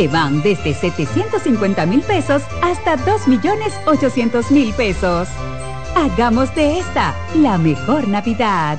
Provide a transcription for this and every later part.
que van desde 750 mil pesos hasta 2 millones 800 mil pesos. Hagamos de esta la mejor Navidad.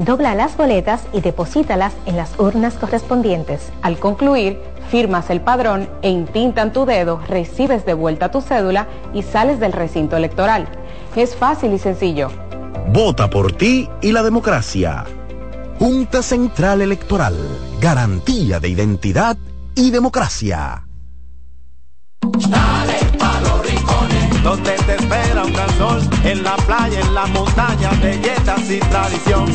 dobla las boletas y deposítalas en las urnas correspondientes. Al concluir, firmas el padrón e intintan tu dedo, recibes de vuelta tu cédula y sales del recinto electoral. Es fácil y sencillo. Vota por ti y la democracia. Junta Central Electoral. Garantía de identidad y democracia. Dale pa los rincones, donde te espera un gran sol, en la playa, en la montaña, belletas y tradición.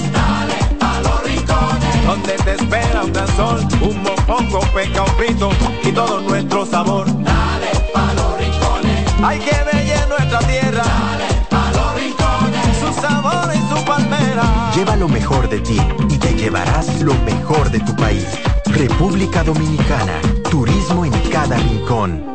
Donde te espera un gran sol, un mopongo, peca, un frito y todo nuestro sabor. Dale pa los rincones, hay que ver nuestra tierra. Dale pa los rincones, su sabor y su palmera. Lleva lo mejor de ti y te llevarás lo mejor de tu país. República Dominicana, turismo en cada rincón.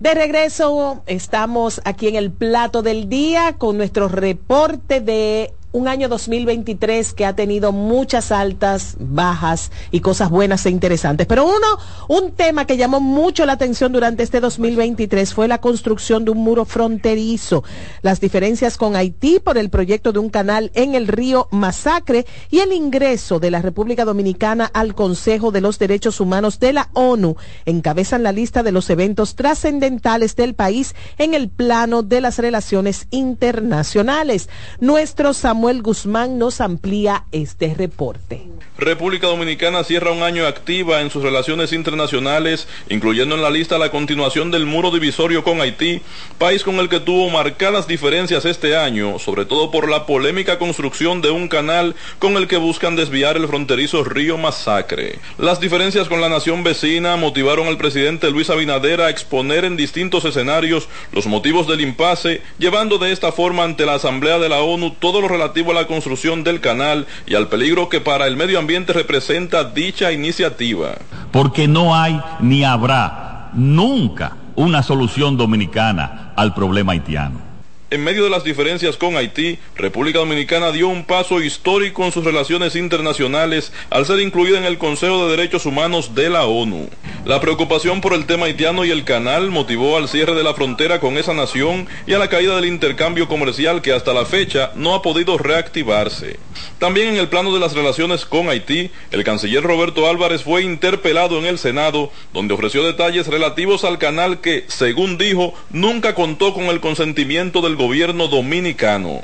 De regreso, estamos aquí en el plato del día con nuestro reporte de un año 2023 que ha tenido muchas altas, bajas y cosas buenas e interesantes. Pero uno, un tema que llamó mucho la atención durante este 2023 fue la construcción de un muro fronterizo, las diferencias con Haití por el proyecto de un canal en el río Masacre y el ingreso de la República Dominicana al Consejo de los Derechos Humanos de la ONU encabezan la lista de los eventos trascendentales del país en el plano de las relaciones internacionales. Nuestro Guzmán nos amplía este reporte. República Dominicana cierra un año activa en sus relaciones internacionales, incluyendo en la lista la continuación del muro divisorio con Haití, país con el que tuvo marcadas diferencias este año, sobre todo por la polémica construcción de un canal con el que buscan desviar el fronterizo río Masacre. Las diferencias con la nación vecina motivaron al presidente Luis Abinader a exponer en distintos escenarios los motivos del impasse, llevando de esta forma ante la Asamblea de la ONU todo lo relativo a la construcción del canal y al peligro que para el medio ambiente representa dicha iniciativa. Porque no hay ni habrá nunca una solución dominicana al problema haitiano. En medio de las diferencias con Haití, República Dominicana dio un paso histórico en sus relaciones internacionales al ser incluida en el Consejo de Derechos Humanos de la ONU. La preocupación por el tema haitiano y el canal motivó al cierre de la frontera con esa nación y a la caída del intercambio comercial que hasta la fecha no ha podido reactivarse. También en el plano de las relaciones con Haití, el canciller Roberto Álvarez fue interpelado en el Senado, donde ofreció detalles relativos al canal que, según dijo, nunca contó con el consentimiento del gobierno dominicano.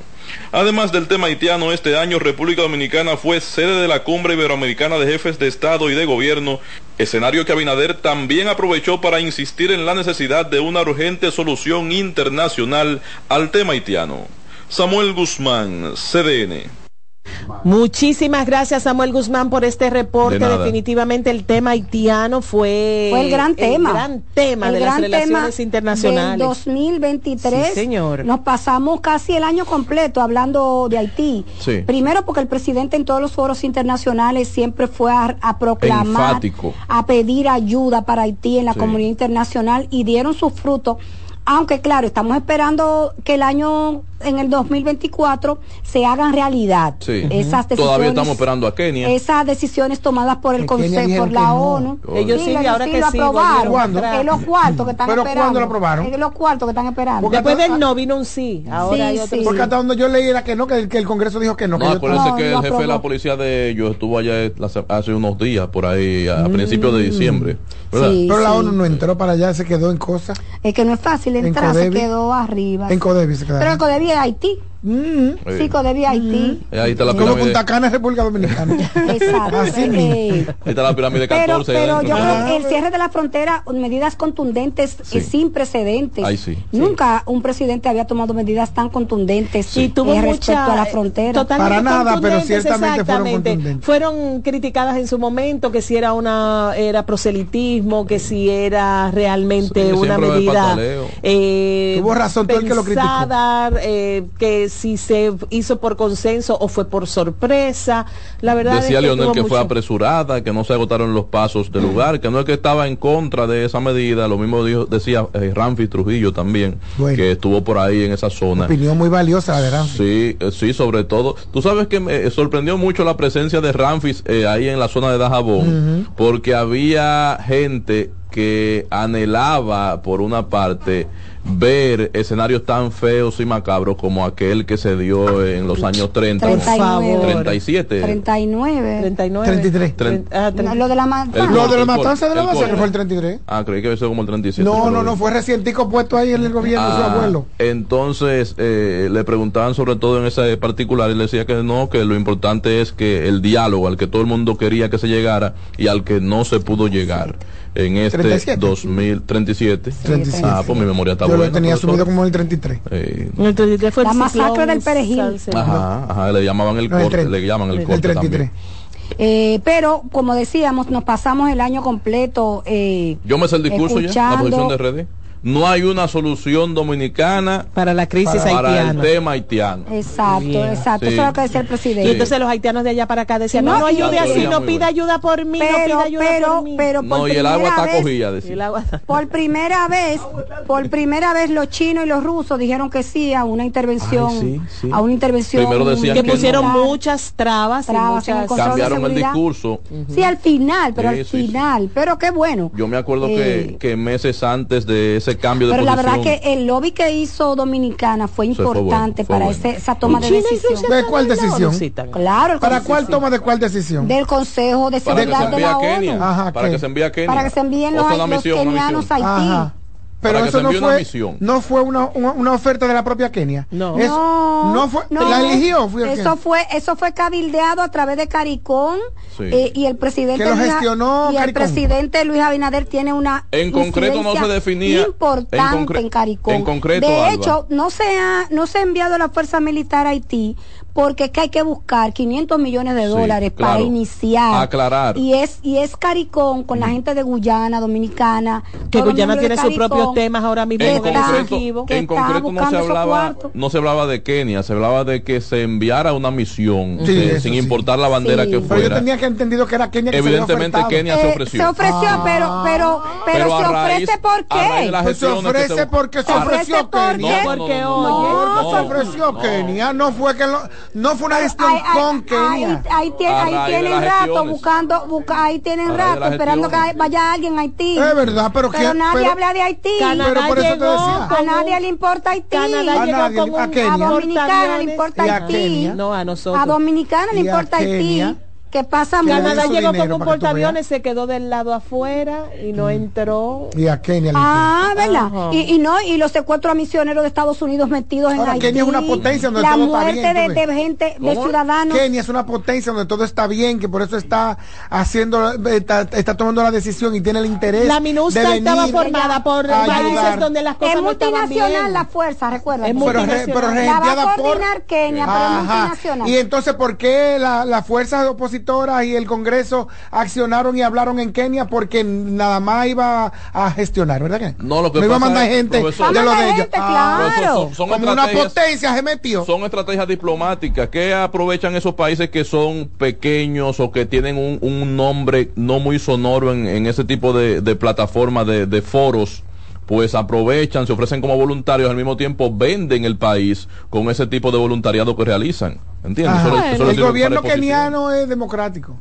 Además del tema haitiano, este año República Dominicana fue sede de la Cumbre Iberoamericana de Jefes de Estado y de Gobierno, escenario que Abinader también aprovechó para insistir en la necesidad de una urgente solución internacional al tema haitiano. Samuel Guzmán, CDN. Muchísimas gracias Samuel Guzmán por este reporte. Definitivamente el tema haitiano fue, fue el gran tema, el gran tema de las relaciones internacionales. Del 2023. Sí, señor. Nos pasamos casi el año completo hablando de Haití. Primero porque el presidente en todos los foros internacionales siempre fue a, proclamar, a pedir ayuda para Haití en la comunidad internacional y dieron sus frutos aunque claro, estamos esperando que el año en el 2024 se hagan realidad sí. esas decisiones. Todavía estamos esperando a Kenia. Esas decisiones tomadas por el Consejo, por la ONU. Ellos sí, ahora que lo sí, aprobaron. Es los cuartos que están ¿Pero esperando. ¿cuándo lo aprobaron? Es los cuartos que están esperando. Porque Después del no vino un sí. Ahora sí, hay Porque hasta donde yo leí era que no, que el, que el Congreso dijo que no. No, acuérdense que el jefe de la policía de ellos estuvo allá hace unos días, por ahí, a principios de mm. diciembre. Pero la ONU no entró para allá, se quedó en cosas. Es que no es fácil entrar, se quedó arriba. En Codevi se quedó. Pero en Codevi es Haití. Mm. Sí, Codevi Haití. Mm. Ahí está la pirámide. Pero Punta Cana es República Dominicana. Exacto. Así eh, Ahí está la pirámide 14. Pero, pero yo creo que el cierre de la frontera, medidas contundentes sí. sin precedentes. Ahí sí. Nunca un presidente había tomado medidas tan contundentes sí. tuvo eh, mucha, respecto a la frontera. Para nada, pero ciertamente fueron contundentes. Fueron criticadas en su momento que si era una era proselitismo, que si era realmente una medida eh, tuvo razón todo el que lo criticó. Eh, que si se hizo por consenso o fue por sorpresa. La verdad Decía es que Leonel que mucho... fue apresurada, que no se agotaron los pasos del lugar, que no es que estaba en contra de esa medida, lo mismo dijo, decía eh, Ramfi Trujillo también, bueno, que estuvo por ahí en esa zona. Opinión muy valiosa de Ramfi. Sí, eh, sí, sobre todo. Tú sabes que me sorprendió mucho la presencia de Ramfis eh, ahí en la zona de Dajabón, uh -huh. porque había gente que anhelaba, por una parte, ver escenarios tan feos y macabros como aquel que se dio en los años 30, 39, 37, 39, 39, 33. 30, ah, lo de la matanza. Lo de la matanza de la base que fue el 33. Ah, creí que eso como el 37. No, no, no, fue recientico puesto ahí en el gobierno ah, de su abuelo. Entonces, eh, le preguntaban sobre todo en ese particular y le decía que no, que lo importante es que el diálogo al que todo el mundo quería que se llegara y al que no se pudo llegar en este 37. 2037. 37. Ah, pues mi memoria está Yo buena. lo tenía asumido como el 33. Eh, el 33 fue la masacre del perejil. Ajá, ajá, le llamaban el, no, corte, el le llaman el, el corte 33. también. Eh, pero como decíamos, nos pasamos el año completo. Eh, Yo me sé el discurso ya, la posición de redes no hay una solución dominicana para la crisis para, haitiana. Para el tema haitiano. Exacto, exacto. Sí. Eso es lo que decía el presidente. Y entonces los haitianos de allá para acá decían, no, no, no ayude así, no pida ayuda por mí, pero, no pida ayuda pero, por mí. Pero por no, y el agua está cogida, decía. Por primera vez, por primera vez los chinos y los rusos dijeron que sí a una intervención, Ay, sí, sí. a una intervención Primero decían que, que pusieron no. muchas trabas, trabas y muchas... cambiaron el discurso. Uh -huh. Sí, al final, pero al final, pero qué bueno. Yo me acuerdo eh, que, que meses antes de ese cambio de pero posición, la verdad que el lobby que hizo Dominicana fue importante fue bueno, fue para bueno. ese, esa toma de decisión. ¿De cuál decisión? Claro. ¿Para cuál toma de cuál decisión? Del Consejo de Seguridad de la. ONU. Ajá, para que se envíe a Kenia. Para que se envíen los, los kenianos a Haití. Ajá. Pero para eso no fue, misión. no fue una, una, una, oferta de la propia Kenia. No. Eso, no, no fue, no, la eligió. Fue eso fue, eso fue cabildeado a través de Caricón sí. eh, y el presidente que lo gestionó Luis, y el presidente Luis Abinader tiene una en concreto no se definía importante en, en Caricón. En concreto, de Alba. hecho, no se ha, no se ha enviado la fuerza militar a Haití porque es que hay que buscar 500 millones de dólares sí, claro. para iniciar. Aclarar. Y es, y es Caricón con la gente de Guyana, Dominicana. Que Guyana tiene sus propios temas ahora mismo. En concreto, en concreto no se hablaba no se hablaba de Kenia, se hablaba de que se enviara una misión sí, eh, sin sí. importar la bandera sí. que fuera. Pero yo tenía que entendido que era Kenia que Evidentemente se Kenia eh, se ofreció. Se ofreció, ah. pero, pero, pero, pero se raíz, ofrece por qué. Pues se ofrece se... porque se ofreció Kenia. No, se ofreció Kenia, no fue que lo, no fue una gestión ay, con Kenia. Ahí, ahí, tiene, ahí tienen rato buscando, busca, ahí tienen rato esperando que vaya alguien a Haití. Es verdad, pero, pero que, nadie pero, habla de Haití. Canadá pero por eso te decía. A nadie le importa Haití. Canadá a nadie, a, un, Kenia. a Dominicana le importa Haití. No, a nosotros. A Dominicana le importa Haití. Que pasa Canadá llegó con un portaaviones, se quedó del lado afuera y no mm. entró. Y a Kenia. Ah, ¿verdad? Y, y, no, y los secuestros a misioneros de Estados Unidos metidos en Haití. Kenia es una potencia donde la todo muerte está bien, de, de, gente, de ciudadanos. Kenia es una potencia donde todo está bien, que por eso está haciendo, está, está tomando la decisión y tiene el interés. La MINUSTA estaba formada por países donde las cosas no estaban bien. Es multinacional la fuerza, recuerda. Es multinacional. Pero, pero la va a coordinar por... Kenia, pero es multinacional. Y entonces, ¿por qué las la fuerzas opositoras y el Congreso accionaron y hablaron en Kenia? Porque nada más iba a gestionar, ¿verdad que? No, lo que no iba a mandar gente de lo de ellos. Ah, claro. son, Como una potencia se metió. Son estrategias diplomáticas que aprovechan esos países que son pequeños o que tienen un, un nombre no muy sonoro en, en ese tipo de, de plataformas, de, de foros pues aprovechan, se ofrecen como voluntarios, al mismo tiempo venden el país con ese tipo de voluntariado que realizan. ¿Entiendes? el gobierno keniano es democrático.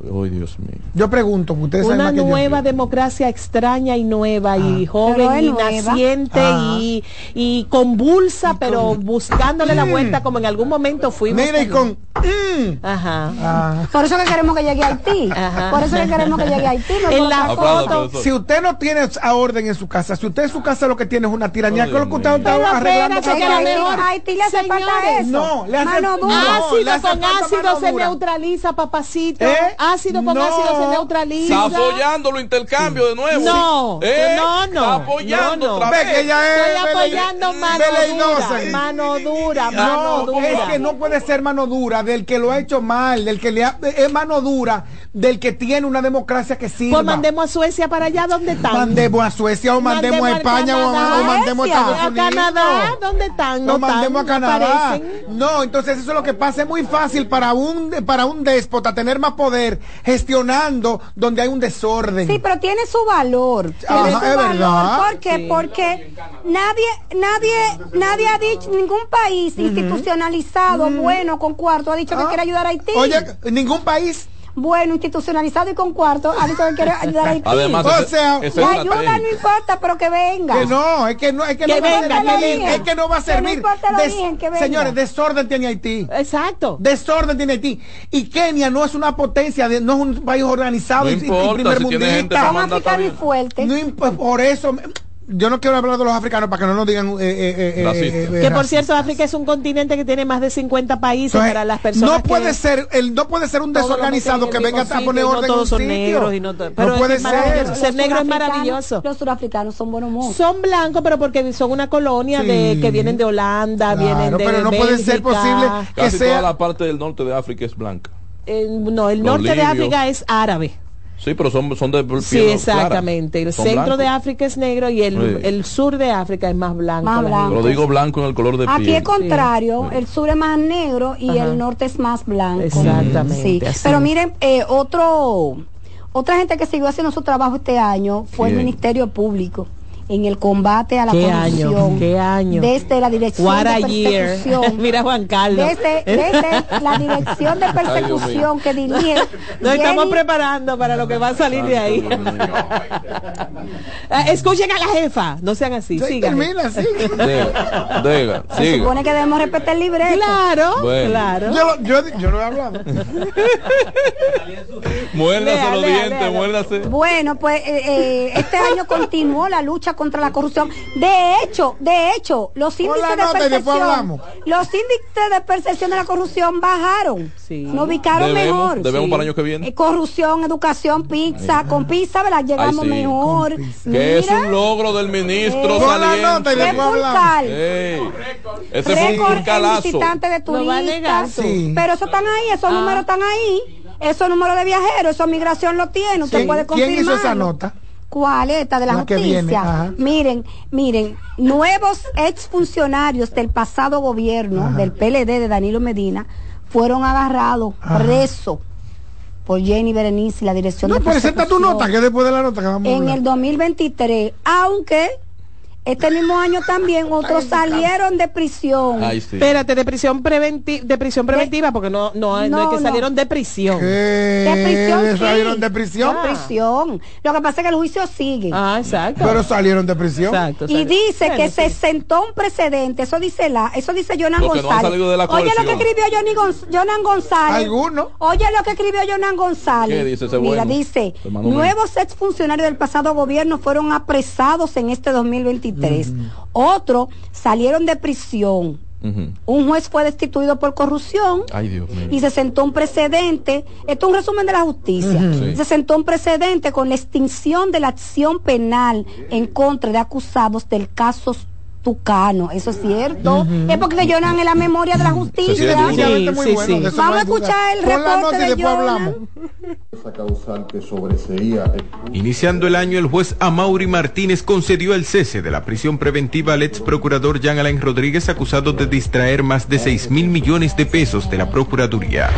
Dios mío. Yo pregunto, ustedes Una nueva democracia extraña y nueva y ah. joven y naciente ah. y, convulsa, pero buscándole la vuelta como en algún momento fuimos. Mira, y con... Mm. Ajá. Ah. Por eso que queremos que llegue a Haití. Por eso que queremos que llegue a Haití. en la foto. Si usted no tiene a orden en su casa, si usted en su casa lo que tiene es una tiranía, ¿qué es lo que usted está arreglando? A Haití le hace falta eso. No, le hace Ácido con ácido se neutraliza, papacito. ¿Eh? Ácido con ácido se neutraliza. Está apoyando los intercambios de nuevo. No, ¿Eh? no, no. Está apoyando no, otra vez. que ella es Estoy apoyando mano dura, mano dura, mano dura. Es que no puede ser mano dura del que lo ha hecho mal, del que le ha, es mano dura del que tiene una democracia que sirva. Pues mandemos a Suecia para allá donde están. Mandemos a Suecia o mandemos, a España o, mandemos a Estados Unidos. A Canadá, ¿dónde están? No, mandemos a Canadá. No, entonces eso es lo que pasa. Es muy fácil para un para un déspota tener más poder gestionando donde hay un desorden. Sí, pero tiene su valor. Tiene su es valor. verdad. ¿Por qué? Porque nadie, nadie, nadie ha dicho, ningún país institucionalizado, bueno, con cuarto, ha dicho que ah. quiere ayudar a Haití. Oye, ningún país bueno, institucionalizado y con cuarto, dicho que quiere ayudar a Haití. Además, o sea, la ayuda no importa, pero que venga. Que no, es que no, es que, no va a servir. Es que no va a servir. señores, desorden tiene Haití. Exacto. Desorden tiene Haití. Y Kenia no es una potencia, de, no es un país organizado no y, importa, primer si mundista. Son africanos y fuertes. No, por eso yo no quiero hablar de los africanos para que no nos digan eh, eh, eh, eh que por cierto África es un continente que tiene más de 50 países para las personas no puede ser el no puede ser un desorganizado que venga a poner orden no todos son negros y no, pero no puede ser. Ser negro es maravilloso. los surafricanos son buenos son blancos pero porque son una colonia de que vienen de Holanda vienen de pero no puede ser posible que Casi sea toda la parte del norte de África es blanca. No el norte de África es árabe Sí, pero son, son de piel Sí, exactamente. El centro de África es negro y el, el, sur de África es más blanco. Más blanco. Lo digo blanco en el color de piel. Aquí es contrario, el sur es más negro y el norte es más blanco. Exactamente. Sí. Pero miren, eh, otro, otra gente que siguió haciendo su trabajo este año fue el Ministerio Público en el combate a la ¿Qué corrupción. Año? ¿Qué año? Desde la dirección de persecución. Mira Juan Carlos. Desde, desde la dirección de persecución que dirige. Nos estamos preparando para lo que va a salir de ahí. Eh, escuchen a la jefa, no sean así. Sí, termina, sí. Diga, Se supone que debemos respetar el libreto. Claro, claro. Yo, yo, yo, no he hablado. muérdase los dientes, muérdase. Bueno, pues eh, eh, este año continuó la lucha contra la corrupción. De hecho, de hecho, los índices de percepción, los índices de percepción de la corrupción bajaron. Sí. Nos ubicaron mejor. Debemos para el año que viene. Eh, corrupción, educación, pizza, con pizza, ¿verdad? Llegamos mejor. Que es un logro del ministro eh, saliente. Ese fue un calazo. de turistas. Pero eso están ahí, esos ah. números están ahí. Esos números de viajeros, eso migración lo tiene, usted puede confirmar. ¿Quién hizo esa nota? ¿Cuál esta de la, justicia? Miren, miren, nuevos exfuncionarios del pasado gobierno del PLD de Danilo Medina fueron agarrados, presos por Jenny Berenice y la dirección no, de tu nota, que después de la nota que vamos En el 2023, aunque este mismo año también otros salieron de prisión. Espérate, de prisión, preventi de prisión preventiva, porque no, no, no, es que salieron de prisión. De prisión. Sí. ¿Salieron de prisión? De prisión. Lo que pasa es que el juicio sigue. Ah, exacto. Pero salieron de prisión. Exacto, y dice que se sentó un precedente, eso dice la, eso dice Jonan González. Oye lo que escribió Johnny Jonan González. ¿Alguno? Oye lo que escribió Jonan González. ¿Qué dice ese Mira, dice, nuevos exfuncionarios del pasado gobierno fueron apresados en este 2023 otros salieron de prisión. Un juez fue destituido por corrupción. Y se sentó un precedente. Esto es un resumen de la justicia. Se sentó un precedente con la extinción de la acción penal en contra de acusados del caso tucano, eso es cierto. Es porque lloran en la memoria de la justicia. Vamos a escuchar el reporte de Jonan. Iniciando el año, el juez Amaury Martínez concedió el cese de la prisión preventiva al ex procurador Jean Alain Rodríguez acusado de distraer más de 6 mil millones de pesos de la Procuraduría.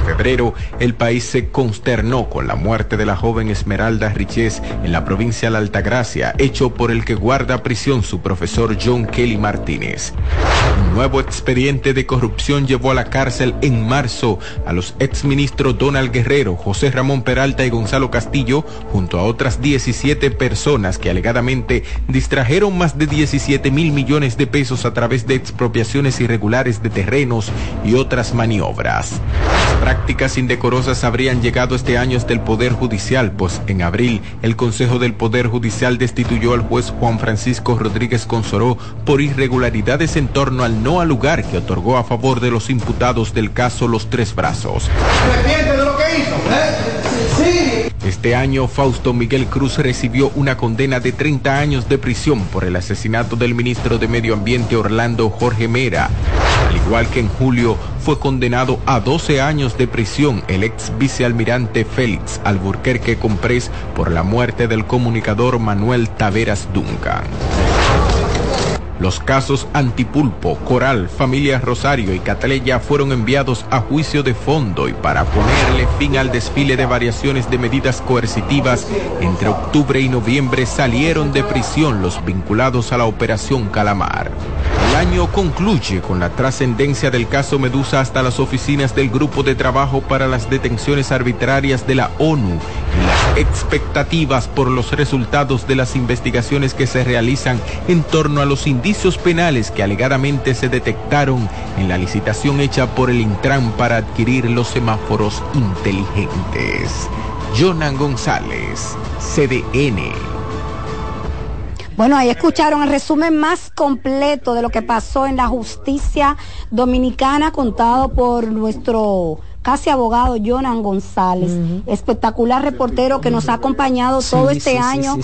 En febrero, el país se consternó con la muerte de la joven Esmeralda Riches en la provincia de Altagracia, hecho por el que guarda prisión su profesor Kelly Martínez. Un nuevo expediente de corrupción llevó a la cárcel en marzo a los exministros Donald Guerrero, José Ramón Peralta y Gonzalo Castillo, junto a otras 17 personas que alegadamente distrajeron más de 17 mil millones de pesos a través de expropiaciones irregulares de terrenos y otras maniobras. Prácticas indecorosas habrían llegado este año hasta el Poder Judicial, pues en abril el Consejo del Poder Judicial destituyó al juez Juan Francisco Rodríguez Consoró por irregularidades en torno al no al lugar que otorgó a favor de los imputados del caso Los Tres Brazos. ¿eh? Este año, Fausto Miguel Cruz recibió una condena de 30 años de prisión por el asesinato del ministro de Medio Ambiente Orlando Jorge Mera. Al igual que en julio, fue condenado a 12 años de prisión el ex vicealmirante Félix Alburquerque Comprés por la muerte del comunicador Manuel Taveras Duncan. Los casos Antipulpo, Coral, Familia Rosario y Cataleya fueron enviados a juicio de fondo y para ponerle fin al desfile de variaciones de medidas coercitivas, entre octubre y noviembre salieron de prisión los vinculados a la Operación Calamar. El año concluye con la trascendencia del caso Medusa hasta las oficinas del Grupo de Trabajo para las Detenciones Arbitrarias de la ONU y las expectativas por los resultados de las investigaciones que se realizan en torno a los indicios penales que alegadamente se detectaron en la licitación hecha por el Intran para adquirir los semáforos inteligentes. Jonan González, CDN. Bueno, ahí escucharon el resumen más completo de lo que pasó en la justicia dominicana contado por nuestro casi abogado Jonan González, espectacular reportero que nos ha acompañado todo este año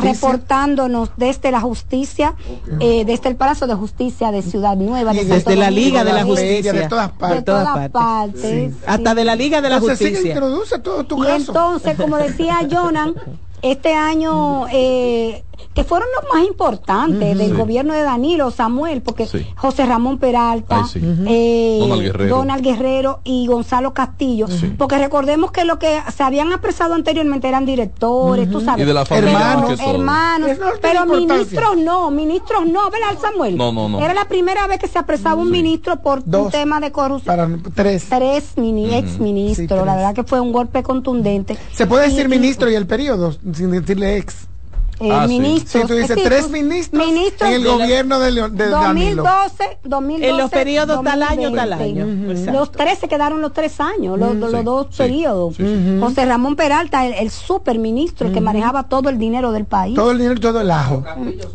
reportándonos desde la justicia, eh, desde el Palacio de Justicia de Ciudad Nueva. desde la Liga de la Justicia. De todas partes. De todas partes. Hasta de la Liga de la Justicia. introduce todo tu y entonces, como decía Jonan, este año eh, que fueron los más importantes del gobierno de Danilo Samuel, porque José Ramón Peralta, eh, Donald, Guerrero. y Gonzalo Castillo, porque recordemos que lo que se habían apresado anteriormente eran directores, tú sabes, hermanos, hermanos, pero ministros no, ministros no, ¿verdad Samuel? No, no, no. Era la primera vez que se apresaba un ministro por un tema de corrupción. Para tres. Tres mini, ex ministros, la verdad que fue un golpe contundente. Se puede decir ministro y el periodo, sin decirle ex eh, ah, ministros. Sí. tú dices tres ministros, en el gobierno de, de 2012, 2012, En los periodos tal año, tal año. Los tres se quedaron los tres años, los, los dos periodos. José Ramón Peralta, el, el superministro, el que manejaba todo el dinero del país. Todo el dinero, todo el ajo.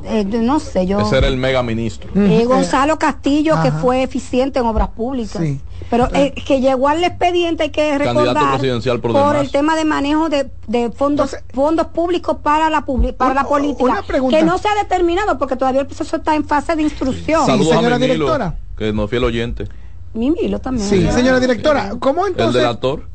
Eh, no sé, yo. Ese era el mega ministro. Eh, Gonzalo Castillo, que fue eficiente en obras públicas. Pero eh, que llegó al expediente hay que recordar por, el tema de manejo de, de fondos fondos públicos para la para la política que no se ha determinado porque todavía el proceso está en fase de instrucción. Saludos señora directora. Que no fiel oyente. Mimilo también. Sí, señora directora, ¿cómo entonces? El delator.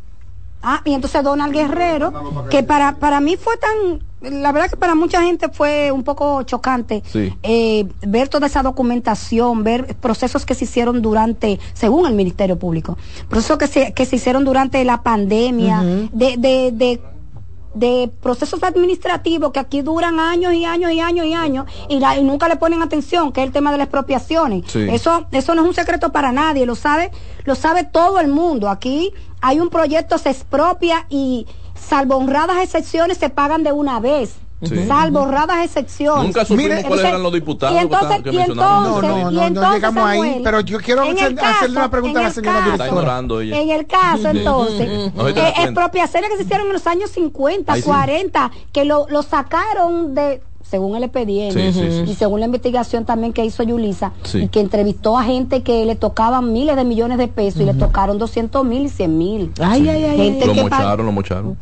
Ah, y entonces Donald Guerrero, que para, para mí fue tan, la verdad que para mucha gente fue un poco chocante eh, ver toda esa documentación, ver procesos que se hicieron durante, según el Ministerio Público, procesos que se, que se hicieron durante la pandemia, de, de, de de procesos administrativos que aquí duran años y años y años y años y, nunca le ponen atención, que es el tema de las expropiaciones. Eso, eso no es un secreto para nadie, lo sabe, lo sabe todo el mundo. Aquí hay un proyecto, se expropia y salvo honradas excepciones se pagan de una vez salvo honradas excepciones. Nunca supimos cuáles eran los diputados y entonces, que, y entonces, no, no, no, no llegamos ahí, pero yo quiero hacerle una pregunta a la señora directora. En el caso, entonces, eh, expropiaciones que se hicieron en los años 50, 40, que lo, lo sacaron de según el expediente y según la investigación también que hizo Yulisa y que entrevistó a gente que le tocaban miles de millones de pesos y le tocaron 200 mil y 100 mil. Ay, ay, ay. Lo mocharon, lo mocharon.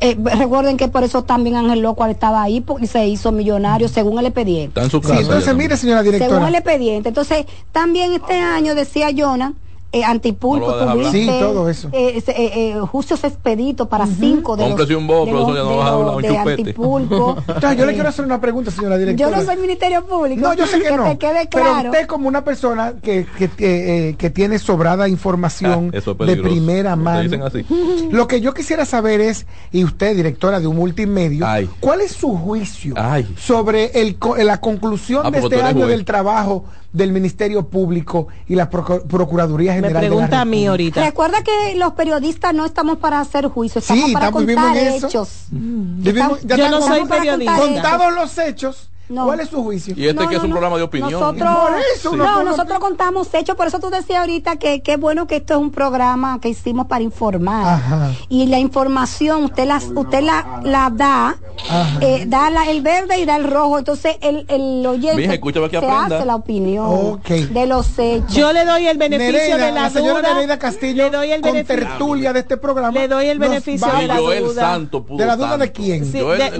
Eh, recuerden que por eso también Ángel Loco estaba ahí porque se hizo millonario según el expediente. Está en su casa. entonces, mire, señora directora. Según el expediente. Entonces, también este año decía Jonah eh, antipulpo, sí, todo eso. Eh, eh, eh juicios expeditos para cinco de los, un bobo, de, ya no vas a hablar un de antipulpo. yo le quiero hacer una pregunta, señora directora. Yo no soy Ministerio Público. No, yo sé que, no. Te quede claro. Pero usted como una persona que, que, eh, que tiene sobrada información ah, de primera mano. Así. Lo que yo quisiera saber es, y usted, directora de un multimedio, ¿cuál es su juicio sobre el, la conclusión ah, de este año del trabajo del Ministerio Público y la Procuraduría General. Me pregunta a mí ahorita. Recuerda que los periodistas no estamos para hacer juicios, estamos para contar hechos. yo no soy periodista. Contados los hechos ¿Cuál es su juicio? Y este que es un programa de opinión. Nosotros, no, nosotros contamos hechos, por eso tú decías ahorita que qué bueno que esto es un programa que hicimos para informar. Y la información usted la, usted la, la da, eh, da la, el verde y da el rojo. Entonces el, el oyente se hace la opinión de los hechos. Yo le doy el beneficio de la, la señora Nereida Castillo le doy el con tertulia de este programa. Le doy el beneficio de la duda. ¿De la duda de quién?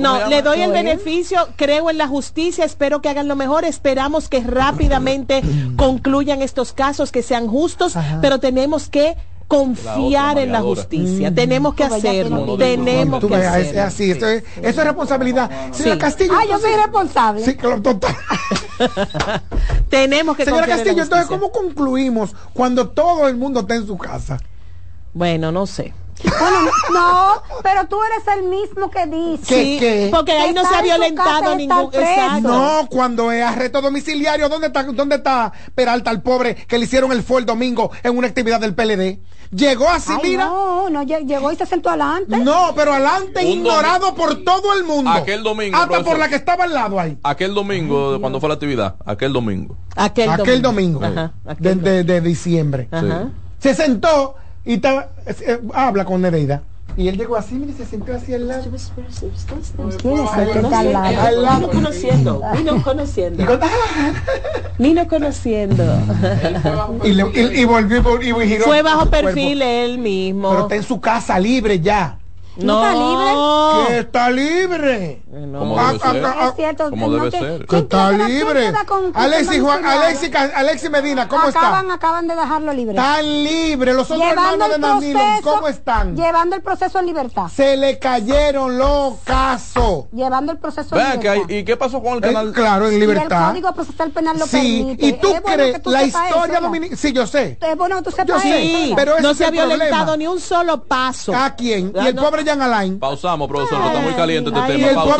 no, le doy el beneficio, creo en la justicia espero que hagan lo mejor, esperamos que rápidamente concluyan estos casos, que sean justos, pero tenemos que confiar en la justicia. Tenemos que hacerlo. Tenemos que hacerlo. Es así, eso es, responsabilidad. Señora Castillo. Ah, yo soy responsable. Sí, claro, total. Tenemos que Señora Castillo, entonces, ¿cómo concluimos cuando todo el mundo está en su casa? Bueno, no sé. Bueno, no, pero tú eres el mismo que dice. Sí, porque ahí no se ha violentado ningún. No, cuando es arresto domiciliario, ¿dónde está, ¿dónde está Peralta, el pobre, que le hicieron el fue el domingo en una actividad del PLD? Llegó así, mira. No, no, llegó y se sentó adelante. No, pero adelante, ignorado por todo el mundo. Aquel domingo. Hasta por la que estaba al lado ahí. Aquel domingo, cuando fue la actividad. Aquel domingo. Aquel, aquel domingo. de, diciembre. Se sentó y estaba, eh, habla con Nereida. Y él llegó así, mire, se sentó así al lado. Lado. conociendo, vino conociendo. Vino conociendo. y, y, y volvió y giró. Fue bajo perfil él mismo. Pero está en su casa libre ya. ¿No, está libre? Que está libre. Como debe ser. Es cierto. Como debe ser. Que está libre. Alexi, Juan, Alexi, Alexi Medina, ¿cómo acaban, está? Acaban de dejarlo libre. Están libres. Los otros hermanos de Danilo, ¿cómo están? Llevando el proceso en libertad. Se le cayeron los casos. Llevando el proceso en libertad. ¿Y qué pasó con el canal? Eh, claro, en libertad. Y el Código Procesal Penal lo sí. permite. ¿Y tú crees la historia dominicana? Sí, yo sé. Es bueno tú sepas yo sí, pero no se ha violentado ni un solo paso. ¿A quién? ¿Y el pobre Jan Alain? Pausamos, profesor, está muy caliente este tema.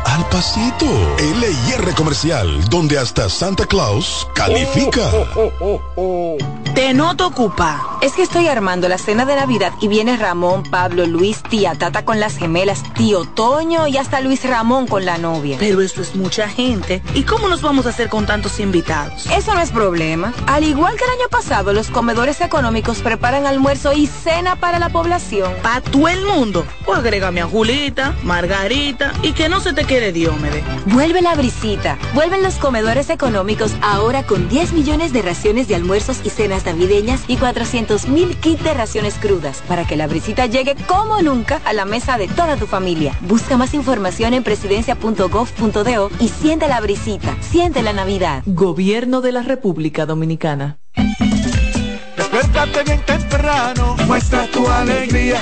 al pasito. LIR Comercial, donde hasta Santa Claus califica. Te noto ocupa. Es que estoy armando la cena de Navidad y viene Ramón, Pablo, Luis, tía Tata con las gemelas, tío Toño y hasta Luis Ramón con la novia. Pero esto es mucha gente. ¿Y cómo nos vamos a hacer con tantos invitados? Eso no es problema. Al igual que el año pasado, los comedores económicos preparan almuerzo y cena para la población. ¿Para todo el mundo? O agrégame a Julita, Margarita y que no se te Vuelve la brisita. Vuelven los comedores económicos ahora con 10 millones de raciones de almuerzos y cenas navideñas y 400 mil kits de raciones crudas para que la brisita llegue como nunca a la mesa de toda tu familia. Busca más información en presidencia.gov.do y siente la brisita. Siente la Navidad. Gobierno de la República Dominicana. Despiértate bien temprano, muestra tu alegría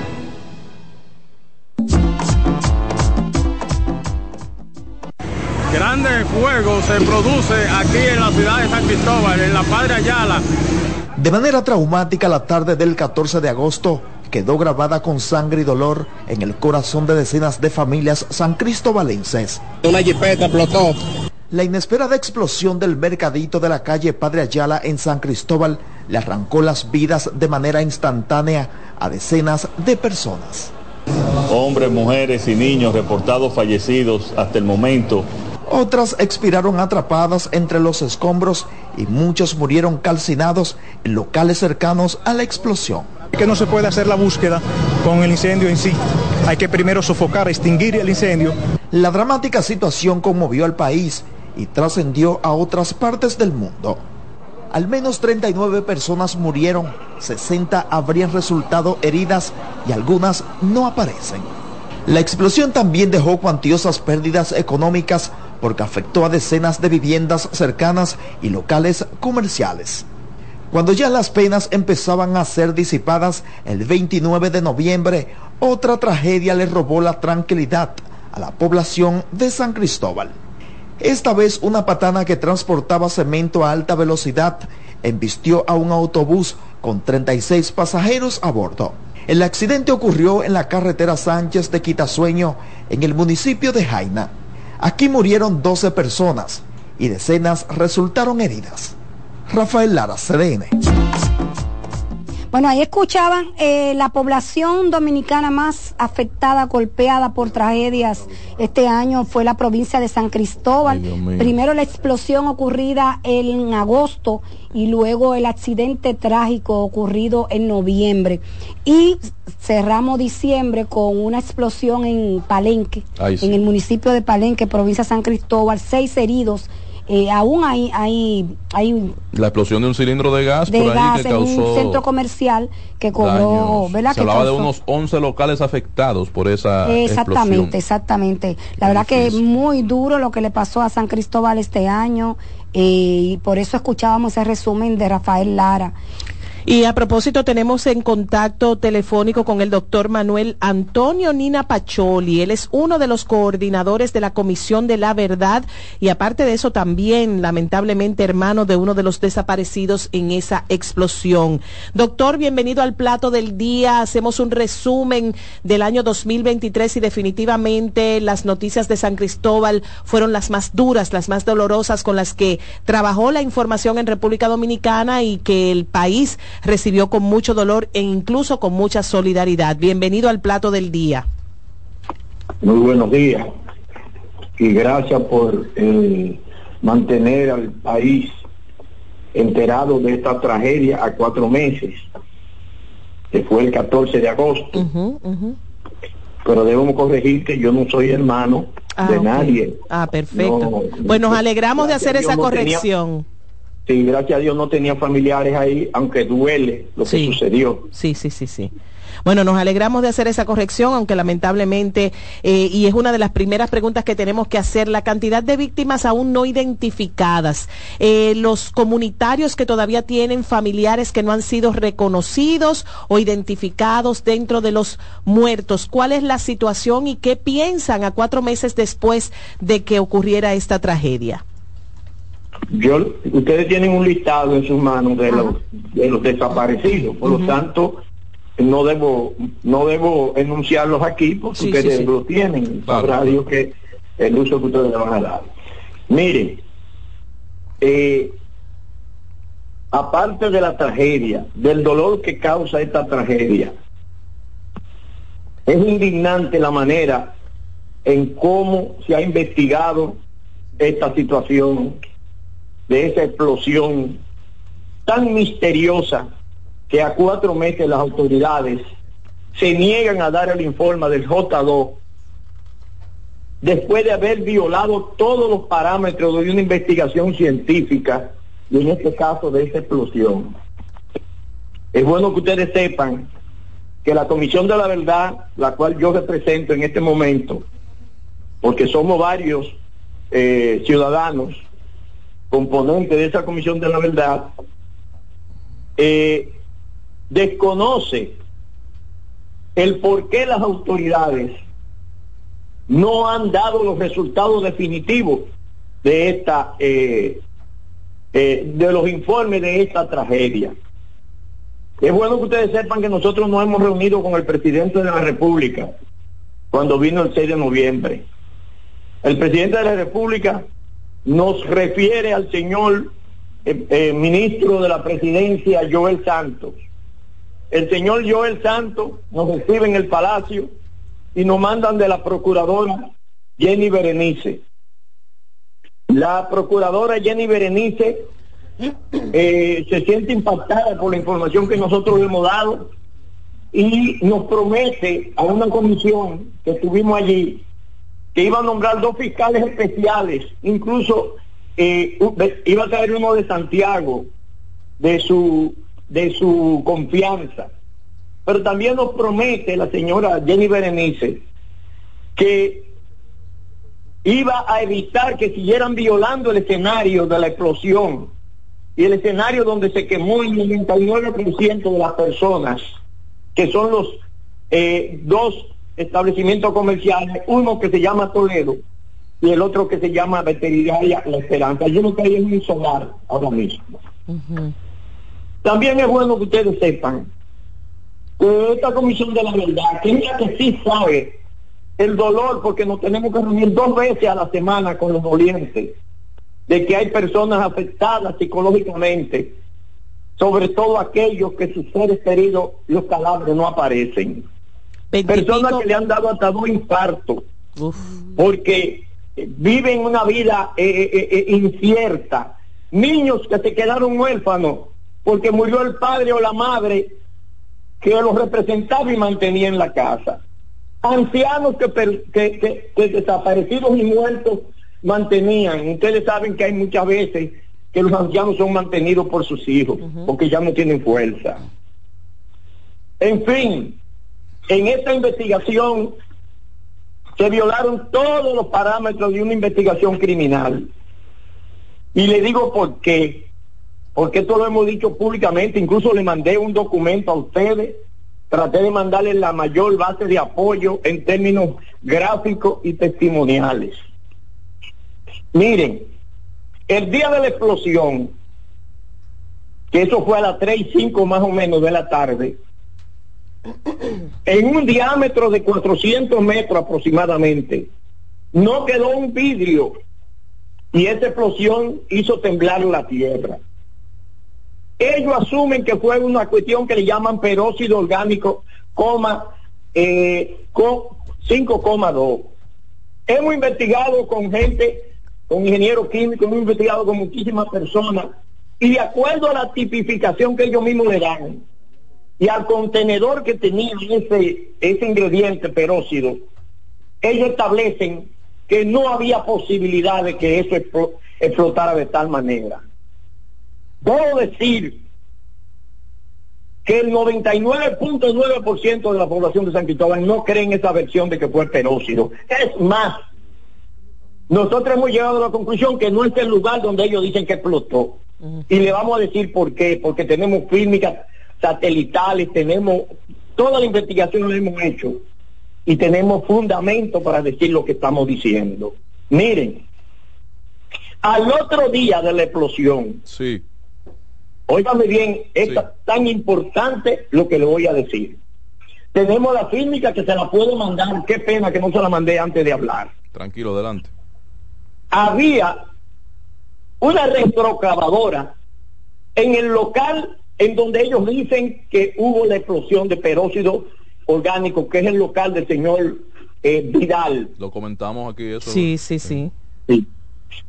Grande fuego se produce aquí en la ciudad de San Cristóbal, en la Padre Ayala. De manera traumática, la tarde del 14 de agosto quedó grabada con sangre y dolor en el corazón de decenas de familias san cristobalenses. Una jipeta explotó. La inesperada explosión del mercadito de la calle Padre Ayala en San Cristóbal le arrancó las vidas de manera instantánea a decenas de personas. Hombres, mujeres y niños reportados fallecidos hasta el momento otras expiraron atrapadas entre los escombros y muchos murieron calcinados en locales cercanos a la explosión. Que no se puede hacer la búsqueda con el incendio en sí. Hay que primero sofocar, extinguir el incendio. La dramática situación conmovió al país y trascendió a otras partes del mundo. Al menos 39 personas murieron, 60 habrían resultado heridas y algunas no aparecen. La explosión también dejó cuantiosas pérdidas económicas porque afectó a decenas de viviendas cercanas y locales comerciales. Cuando ya las penas empezaban a ser disipadas, el 29 de noviembre, otra tragedia le robó la tranquilidad a la población de San Cristóbal. Esta vez una patana que transportaba cemento a alta velocidad embistió a un autobús con 36 pasajeros a bordo. El accidente ocurrió en la carretera Sánchez de Quitasueño, en el municipio de Jaina. Aquí murieron 12 personas y decenas resultaron heridas. Rafael Lara, CDN. Bueno, ahí escuchaban eh, la población dominicana más afectada, golpeada por tragedias este año fue la provincia de San Cristóbal. Primero la explosión ocurrida en agosto y luego el accidente trágico ocurrido en noviembre. Y cerramos diciembre con una explosión en Palenque, en el municipio de Palenque, provincia de San Cristóbal, seis heridos. Eh, aún hay, hay, hay la explosión de un cilindro de gas por ahí que en un centro comercial que cobró ¿verdad? se hablaba de unos 11 locales afectados por esa exactamente exactamente. La verdad que es muy duro lo que le pasó a San Cristóbal este año eh, y por eso escuchábamos ese resumen de Rafael Lara y a propósito, tenemos en contacto telefónico con el doctor Manuel Antonio Nina Pacholi. Él es uno de los coordinadores de la Comisión de la Verdad y aparte de eso también, lamentablemente, hermano de uno de los desaparecidos en esa explosión. Doctor, bienvenido al plato del día. Hacemos un resumen del año 2023 y definitivamente las noticias de San Cristóbal fueron las más duras, las más dolorosas con las que trabajó la información en República Dominicana y que el país recibió con mucho dolor e incluso con mucha solidaridad. Bienvenido al plato del día. Muy buenos días y gracias por eh, mantener al país enterado de esta tragedia a cuatro meses, que fue el 14 de agosto. Pero debemos corregir que yo no soy hermano ah, de nadie. Ah, perfecto. pues nos alegramos de hacer esa corrección. Sí, gracias a Dios no tenía familiares ahí, aunque duele lo que sucedió. Sí, sí, sí, sí. Bueno, nos alegramos de hacer esa corrección, aunque lamentablemente, eh, y es una de las primeras preguntas que tenemos que hacer, la cantidad de víctimas aún no identificadas, eh, los comunitarios que todavía tienen familiares que no han sido reconocidos o identificados dentro de los muertos, ¿cuál es la situación y qué piensan a cuatro meses después de que ocurriera esta tragedia? Yo, ustedes tienen un listado en sus manos de los, de los desaparecidos, por lo tanto, no debo, no debo enunciarlos aquí porque ustedes lo tienen, sabrá Dios que el uso que ustedes le van a dar. Miren, eh, aparte de la tragedia, del dolor que causa esta tragedia, es indignante la manera en cómo se ha investigado esta situación de esa explosión tan misteriosa que a cuatro meses las autoridades se niegan a dar el informe del J2 después de haber violado todos los parámetros de una investigación científica y en este caso de esa explosión. Es bueno que ustedes sepan que la Comisión de la Verdad, la cual yo represento en este momento, porque somos varios eh, ciudadanos componentes de esa Comisión de la Verdad, eh, desconoce el por qué las autoridades no han dado los resultados definitivos de esta eh, eh, de los informes de esta tragedia. Es bueno que ustedes sepan que nosotros nos hemos reunido con el presidente de la República cuando vino el 6 de noviembre. El presidente de la República nos refiere al señor eh, eh, ministro de la presidencia, Joel Santos. El señor Joel Santos nos recibe en el palacio y nos mandan de la procuradora Jenny Berenice. La procuradora Jenny Berenice eh, se siente impactada por la información que nosotros le hemos dado y nos promete a una comisión que estuvimos allí que iba a nombrar dos fiscales especiales, incluso eh, iba a traer uno de Santiago, de su, de su confianza. Pero también nos promete la señora Jenny Berenice que iba a evitar que siguieran violando el escenario de la explosión y el escenario donde se quemó el 99% de las personas, que son los eh, dos establecimientos comerciales, uno que se llama Toledo y el otro que se llama Veterinaria La Esperanza. Yo no hay en un solar ahora mismo. También es bueno que ustedes sepan que esta comisión de la verdad, que que sí sabe el dolor, porque nos tenemos que reunir dos veces a la semana con los dolientes, de que hay personas afectadas psicológicamente, sobre todo aquellos que sus seres queridos, los cadáveres no aparecen. Personas que le han dado hasta dos infartos, porque viven una vida eh, eh, eh, incierta. Niños que se quedaron huérfanos porque murió el padre o la madre que los representaba y mantenía en la casa ancianos que, desaparecidos y muertos mantenían. Ustedes saben que hay muchas veces que los ancianos son mantenidos por sus hijos, porque ya no tienen fuerza. En fin, en esta investigación se violaron todos los parámetros de una investigación criminal. Y le digo por qué. Porque esto lo hemos dicho públicamente, incluso le mandé un documento a ustedes traté de mandarle la mayor base de apoyo en términos gráficos y testimoniales. Miren, el día de la explosión, que eso fue a las 3 y 5 más o menos de la tarde, en un diámetro de 400 metros aproximadamente, no quedó un vidrio y esa explosión hizo temblar la tierra. Ellos asumen que fue una cuestión que le llaman peróxido orgánico, coma, eh, 5,2. Hemos investigado con gente, con ingenieros químicos, hemos investigado con muchísimas personas, y de acuerdo a la tipificación que ellos mismos le dan, y al contenedor que tenía ese, ese ingrediente peróxido, ellos establecen que no había posibilidad de que eso explotara de tal manera. Puedo decir que el 99.9% de la población de San Cristóbal no cree en esa versión de que fue peróxido. Es más, nosotros hemos llegado a la conclusión que no es el lugar donde ellos dicen que explotó. Y le vamos a decir por qué, porque tenemos fílmicas satelitales, tenemos toda la investigación lo hemos hecho y tenemos fundamento para decir lo que estamos diciendo. Miren, Al otro día de la explosión. Sí. Óigame bien, es tan importante lo que le voy a decir. Tenemos la fílmica que se la puedo mandar. Qué pena que no se la mandé antes de hablar. Tranquilo, adelante. Había una retrocavadora en el local en donde ellos dicen que hubo la explosión de peróxido orgánico, que es el local del señor eh, Vidal. Lo comentamos aquí eso. Sí, sí, sí.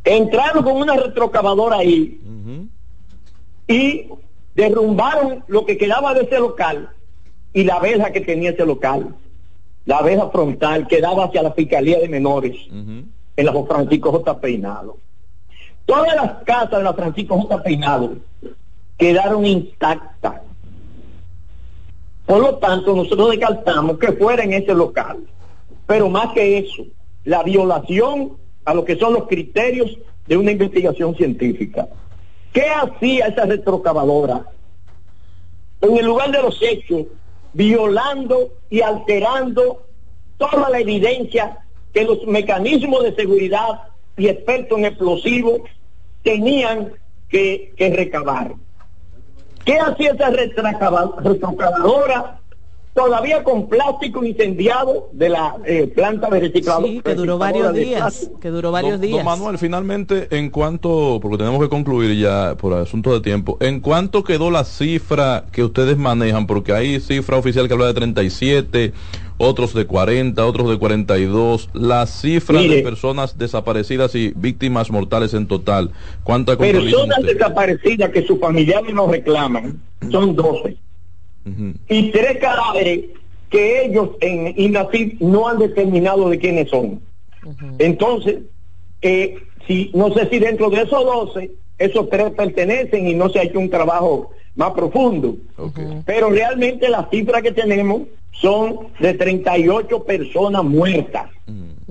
Entraron con una retrocavadora ahí y derrumbaron lo que quedaba de ese local y la verja que tenía ese local. La verja frontal que daba hacia la Fiscalía de Menores en la Francisco J. Peinado. Todas las casas de la Francisco J. Peinado quedaron intactas. Por lo tanto, nosotros descartamos que fuera en ese local. Pero más que eso, la violación a lo que son los criterios de una investigación científica. ¿Qué hacía esa retrocavadora? En el lugar de los hechos, violando y alterando toda la evidencia que los mecanismos de seguridad y expertos en explosivos tenían que, recabar. ¿Qué hacía esa retrocavadora todavía con plástico incendiado de la eh, planta de reciclado. Sí, que duró varios días, que duró varios días. Manuel, finalmente, en cuanto, porque tenemos que concluir ya por asunto de tiempo, ¿en cuánto quedó la cifra que ustedes manejan? Porque hay cifra oficial que habla de 37, otros de 40, otros de 42. La cifra de personas desaparecidas y víctimas mortales en total, ¿cuántas Personas desaparecidas que sus familiares nos reclaman son 12 y tres cadáveres que ellos en INACID no han determinado de quiénes son. Entonces, eh, si, no sé si dentro de esos 12, esos tres pertenecen y no se ha hecho un trabajo más profundo. Pero realmente las cifras que tenemos son de 38 personas muertas,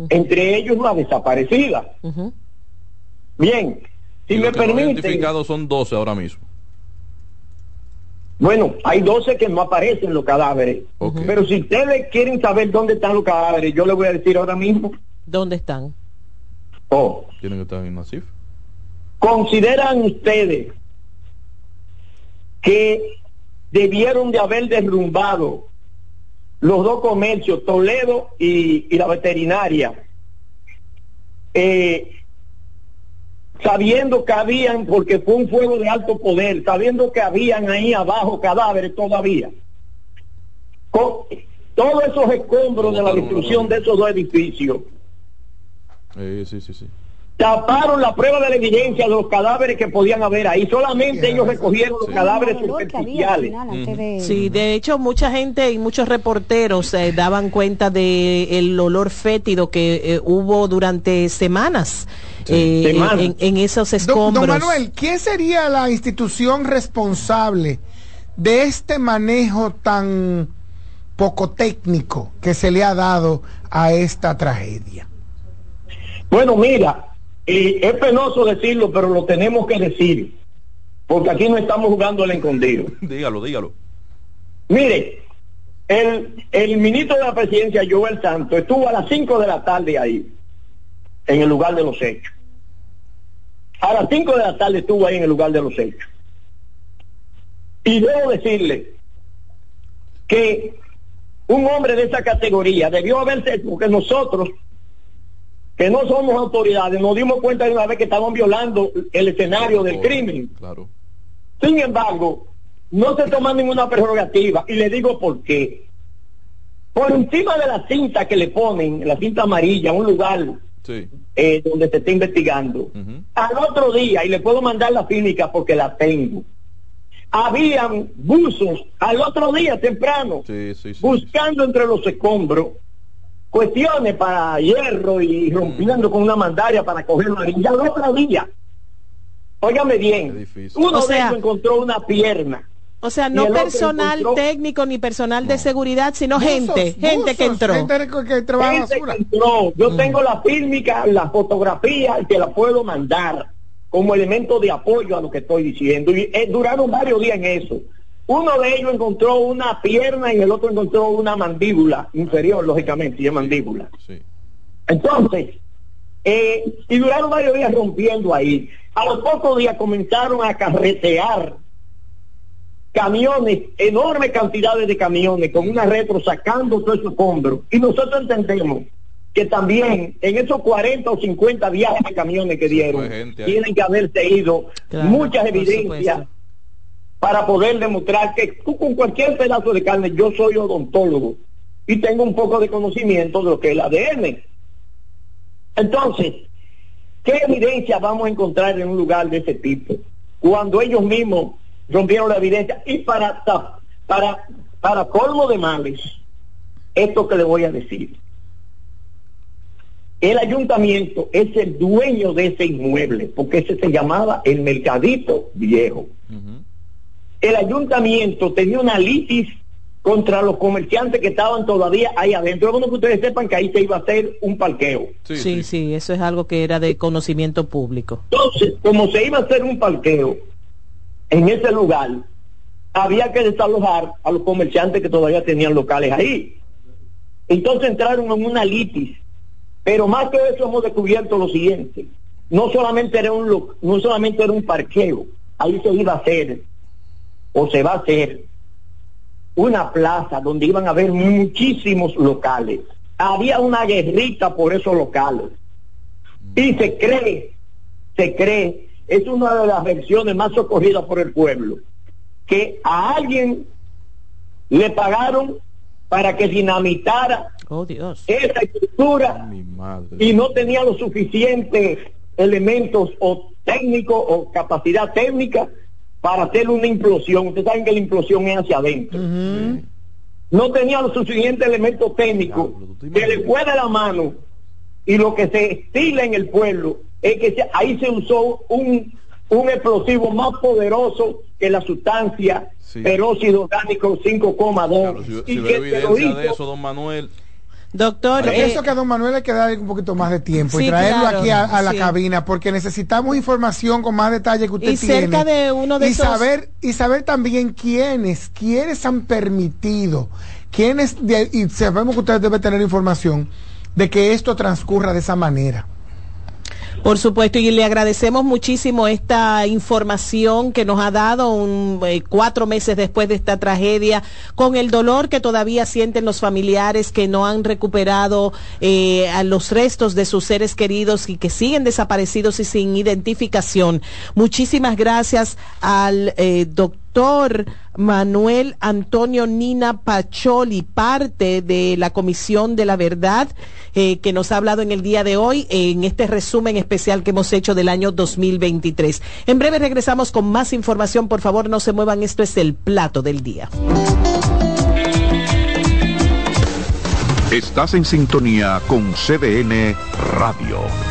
entre ellos una desaparecida. Bien, si me permiten... identificados son 12 ahora mismo. Bueno, hay 12 que no aparecen los cadáveres. Pero si ustedes quieren saber dónde están los cadáveres, yo les voy a decir ahora mismo. ¿Dónde están? Oh. Tienen que estar en Nasif. ¿Consideran ustedes que debieron de haber derrumbado los dos comercios, Toledo y, y la veterinaria? Eh, sabiendo que habían, porque fue un fuego de alto poder, sabiendo que habían ahí abajo cadáveres todavía. Con todos esos escombros de la destrucción de esos dos edificios. sí, sí, sí. Taparon la prueba de la evidencia de los cadáveres que podían haber ahí. Solamente ellos recogieron los cadáveres superficiales. Sí, de hecho mucha gente y muchos reporteros eh, daban cuenta de el olor fétido que eh, hubo durante semanas eh, en, esos escombros. Don, Manuel, ¿quién sería la institución responsable de este manejo tan poco técnico que se le ha dado a esta tragedia? Bueno, mira, es penoso decirlo, pero lo tenemos que decir, porque aquí no estamos jugando al escondido. dígalo, dígalo. Mire, el, el ministro de la presidencia, Joel Santos, estuvo a las 5 de la tarde ahí en el lugar de los hechos. A las 5 de la tarde estuvo ahí en el lugar de los hechos. Y debo decirle que un hombre de esa categoría debió haberse, porque nosotros, que no somos autoridades, nos dimos cuenta de una vez que estaban violando el escenario del crimen. Claro. Sin embargo, no se toma ninguna prerrogativa y le digo por qué. Por encima de la cinta que le ponen, la cinta amarilla, un lugar eh, donde se está investigando. Al otro día, y le puedo mandar la clínica porque la tengo, habían buzos al otro día temprano, buscando entre los escombros cuestiones para hierro y rompiendo con una mandaria para coger la Y al otro día, óigame bien, uno de ellos encontró una pierna o sea, no personal técnico ni personal de seguridad, sino gente, gente que entró. Gente que, trabaja Yo mm. tengo la fílmica, la fotografía y te la puedo mandar como elemento de apoyo a lo que estoy diciendo. Y eh, duraron varios días en eso. Uno de ellos encontró una pierna y el otro encontró una mandíbula inferior, lógicamente, y es mandíbula. Entonces, Eh, y duraron varios días rompiendo ahí. A los pocos días comenzaron a carretear camiones, enormes cantidades de camiones, con una retro sacando todo esos hombros. Y nosotros entendemos que también en esos 40 o 50 viajes de camiones que dieron, tienen que haberse ido muchas evidencias para poder demostrar que tú con cualquier pedazo de carne, yo soy odontólogo y tengo un poco de conocimiento de lo que es el ADN. Entonces, ¿qué evidencia vamos a encontrar en un lugar de ese tipo? Cuando ellos mismos rompieron la evidencia y para, para, para colmo de males, esto que le voy a decir. El ayuntamiento es el dueño de ese inmueble, porque ese se llamaba el Mercadito Viejo. El ayuntamiento tenía una litis contra los comerciantes que estaban todavía ahí adentro. Es bueno que ustedes sepan que ahí se iba a hacer un parqueo. Sí sí, eso es algo que era de conocimiento público. Entonces, como se iba a hacer un parqueo en ese lugar, había que desalojar a los comerciantes que todavía tenían locales ahí. Entonces entraron en una litis pero más que eso hemos descubierto lo siguiente. No solamente era un, no solamente era un parqueo, ahí se iba a hacer, o se va a hacer, una plaza donde iban a haber muchísimos locales. Había una guerrita por esos locales. Y se cree, se cree, es una de las versiones más socorridas por el pueblo, que a alguien le pagaron para que dinamitara oh, esa estructura y no tenía los suficientes elementos o técnicos o capacidad técnica para hacer una implosión. Ustedes saben que la implosión es hacia adentro. No tenía los suficientes elementos técnicos que le pueda la mano y lo que se estila en el pueblo es que ahí se usó un, un explosivo más poderoso que la sustancia peróxido orgánico 5,2. y que de eso, don Manuel. Doctor, yo pienso que a don Manuel hay que darle un poquito más de tiempo y traerlo aquí a, la cabina porque necesitamos información con más detalle que usted y Cerca de uno de y saber y saber también quiénes, quiénes han permitido, quiénes y sabemos que usted debe tener información de que esto transcurra de esa manera. Por supuesto, y le agradecemos muchísimo esta información que nos ha dado un, eh, cuatro meses después de esta tragedia, con el dolor que todavía sienten los familiares que no han recuperado eh, a los restos de sus seres queridos y que siguen desaparecidos y sin identificación. Muchísimas gracias al eh, doctor doctor Manuel Antonio Nina Pacholi, parte de la Comisión de la Verdad, eh, que nos ha hablado en el día de hoy en este resumen especial que hemos hecho del año 2023. En breve regresamos con más información. Por favor, no se muevan. Esto es el plato del día. Estás en sintonía con CDN Radio.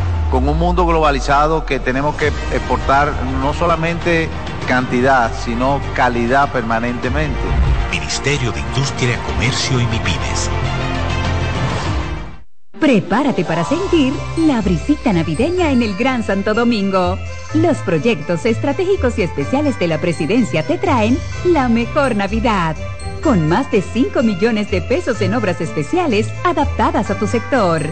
con un mundo globalizado que tenemos que exportar no solamente cantidad, sino calidad permanentemente. Ministerio de Industria, Comercio y MIPIMES. Prepárate para sentir la brisita navideña en el Gran Santo Domingo. Los proyectos estratégicos y especiales de la presidencia te traen la mejor Navidad. Con más de 5 millones de pesos en obras especiales adaptadas a tu sector.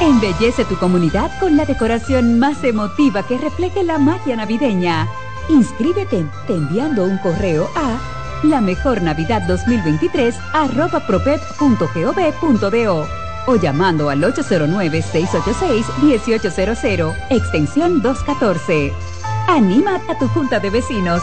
Embellece tu comunidad con la decoración más emotiva que refleje la magia navideña. Inscríbete te enviando un correo a la mejor Navidad 2023 arroba propep.gov.do o llamando al 809-686-1800, extensión 214. Anima a tu junta de vecinos.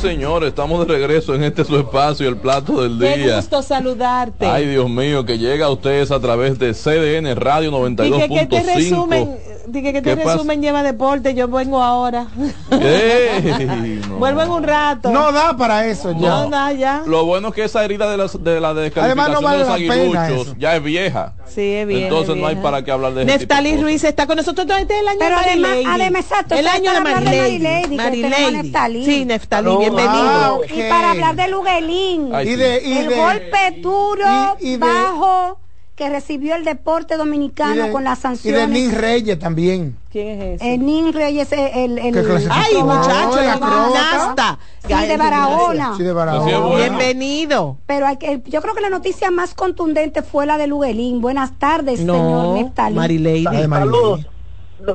Señor, estamos de regreso en este su espacio, el plato del día. Qué gusto saludarte. Ay, Dios mío, que llega a ustedes a través de CDN Radio 92.5. ¿Qué te resumen? Dije que te resumen lleva deporte, yo vengo ahora. Vuelvo en un rato. No da para eso ya. No da ya. Lo bueno es que esa herida de, las, de la descalificación de los aguiluchos ya es vieja. Sí, es vieja. Entonces no hay para qué hablar de Neftalí Ruiz está con nosotros este el año Pero de además, además, exacto, el año de Marilady. Marilady. Sí, Neftalí, bienvenido. Ah, y para hablar de Luguelín. y de, y el golpe duro, bajo que recibió el deporte dominicano con las sanciones. Y de Nin Reyes también. ¿Quién es ese? El Nin Reyes, el... el, Ay, muchacho, la gimnasta. Sí, de Barahona. Sí, de Barahona. Bienvenido. Pero hay que, yo creo que la noticia más contundente fue la de Luguelín. Buenas tardes, no, señor Neftalí. Saludos.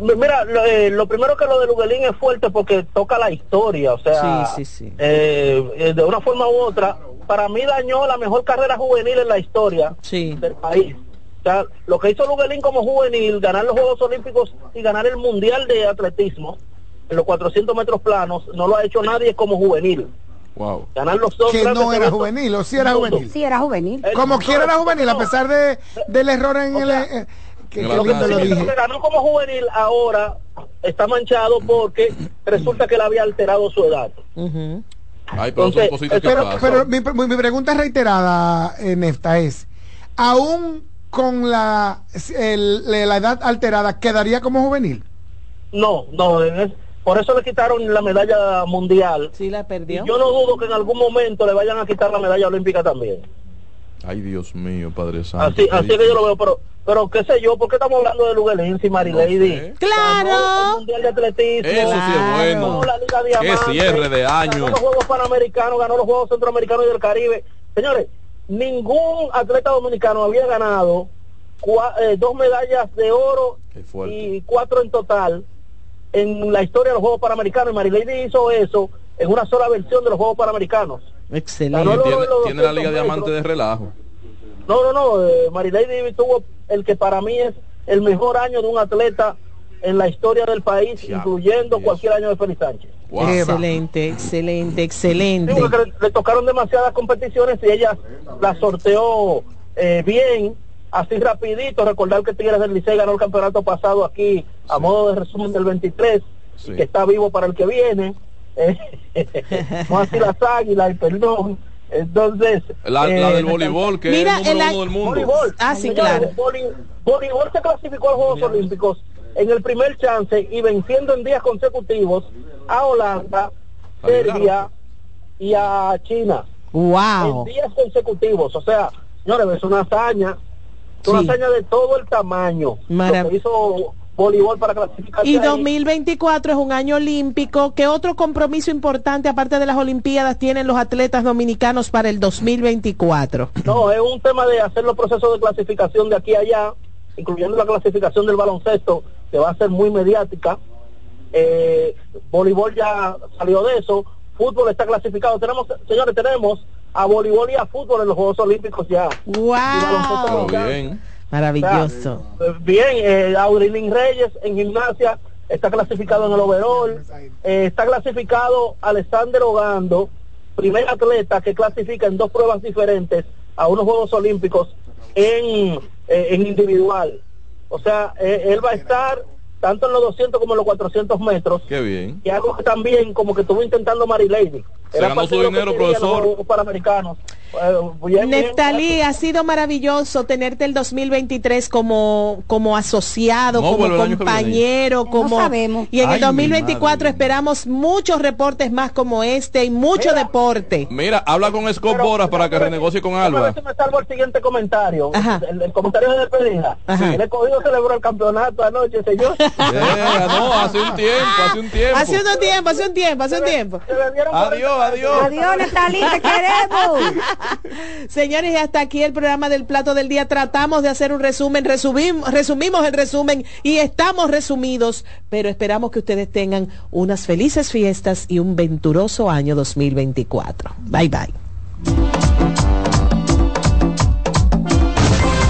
Mira, eh, lo, primero que lo de Luguelín es fuerte porque toca la historia, o sea, sí, sí, sí. Eh, eh, de una forma u otra, para mí dañó la mejor carrera juvenil en la historia del país. O sea, lo que hizo Luguelín como juvenil, ganar los Juegos Olímpicos y ganar el Mundial de Atletismo en los 400 metros planos, no lo ha hecho nadie como juvenil. Wow. Ganar los dos que no era juvenil, o si era juvenil. Sí, era juvenil. Como quiera era juvenil, a pesar de, del error en el... que, lo que, ganó como juvenil ahora está manchado porque resulta que él había alterado su edad. Pero, mi, pregunta reiterada, en esta es, aún con la, la edad alterada, ¿quedaría como juvenil? No, no, por eso le quitaron la medalla mundial. Sí, la perdió. yo no dudo que en algún momento le vayan a quitar la medalla olímpica también. Ay, Dios mío, Padre Santo. Así, así que yo lo veo, pero, pero qué sé yo, ¿por qué estamos hablando de Luguelín y Marilady? claro. el Mundial de Atletismo. Eso sí es bueno. La Liga Diamante, qué cierre de año. Ganó los Juegos Panamericanos, ganó los Juegos Centroamericanos y del Caribe. Señores, ningún atleta dominicano había ganado eh, dos medallas de oro y cuatro en total en la historia de los Juegos Panamericanos. Y Marilady hizo eso en una sola versión de los Juegos Panamericanos. Excelente. tiene, la Liga Diamante de relajo. No, no, no. Eh, Marilady tuvo el que para mí es el mejor año de un atleta en la historia del país, incluyendo cualquier año de Félix Sánchez. Excelente, excelente, excelente. le, tocaron demasiadas competiciones y ella la sorteó eh, bien, así rapidito. Recordar que Tigres del Licey ganó el campeonato pasado aquí a modo de resumen del 23, que está vivo para el que viene. no así las águilas, perdón. Entonces, la, la del eh, voleibol, que mira, es el número uno del mundo. Voleibol. Ah, sí, claro. Voleibol, voleibol se clasificó a los Juegos Olímpicos en el primer chance y venciendo en días consecutivos a Holanda, Serbia y a China. Wow. En días consecutivos. O sea, señores, es una hazaña. Una hazaña de todo el tamaño. hizo voleibol para clasificar. Y 2024 es un año olímpico. ¿Qué otro compromiso importante, aparte de las Olimpiadas, tienen los atletas dominicanos para el 2024? No, es un tema de hacer los procesos de clasificación de aquí a allá, incluyendo la clasificación del baloncesto, que va a ser muy mediática. Eh, voleibol ya salió de eso. Fútbol está clasificado. Tenemos, señores, tenemos a voleibol y a fútbol en los Juegos Olímpicos ya. ¡Wow! Bien. Maravilloso. bien, eh, Aurilín Reyes en gimnasia está clasificado en el overall. Eh, está clasificado Alexander Ogando, primer atleta que clasifica en dos pruebas diferentes a unos Juegos Olímpicos en, eh, en individual. O sea, eh, él va a estar tanto en los 200 como en los 400 metros. Qué bien. Y algo que también como que estuvo intentando Marilady. Se ganó su dinero, profesor. Para americanos. Neftalí, ha sido maravilloso tenerte el 2023 como, como asociado, como compañero, como... Y en el 2024 esperamos muchos reportes más como este y mucho deporte. Mira, habla con Scott Boras para que renegocie con Alba. me salvo el siguiente comentario. El, comentario de despedida. El escogido celebró el campeonato anoche, señor. no, hace un tiempo, hace un tiempo. Hace un tiempo, hace un tiempo, hace un tiempo. Adiós, adiós. Adiós, Neftalí, te queremos. Señores, y hasta aquí el programa del plato del día. Tratamos de hacer un resumen, resumimos, resumimos el resumen y estamos resumidos, pero esperamos que ustedes tengan unas felices fiestas y un venturoso año 2024. Bye bye.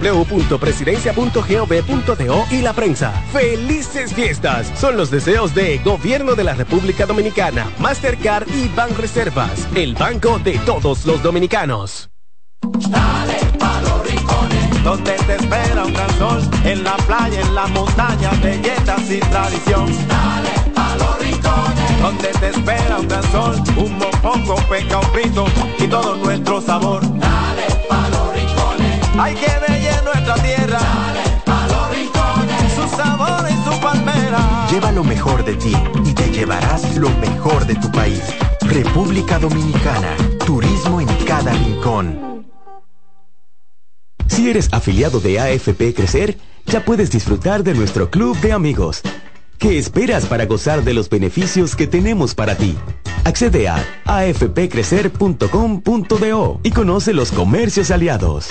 www.presidencia.gov.do y la prensa. ¡Felices fiestas! Son los deseos de Gobierno de la República Dominicana, Mastercard y Banreservas, el banco de todos los dominicanos. Dale pa los rincones, donde te espera un gran sol, en la playa, en la montaña, belletas y tradición. Dale pa los rincones, donde te espera un gran sol, un mopongo, peca, un frito y todo nuestro sabor. Dale pa los rincones, hay que ver Lleva lo mejor de ti y te llevarás lo mejor de tu país. República Dominicana. Turismo en cada rincón. Si eres afiliado de AFP Crecer, ya puedes disfrutar de nuestro club de amigos. ¿Qué esperas para gozar de los beneficios que tenemos para ti? Accede a afpcrecer.com.do y conoce los comercios aliados.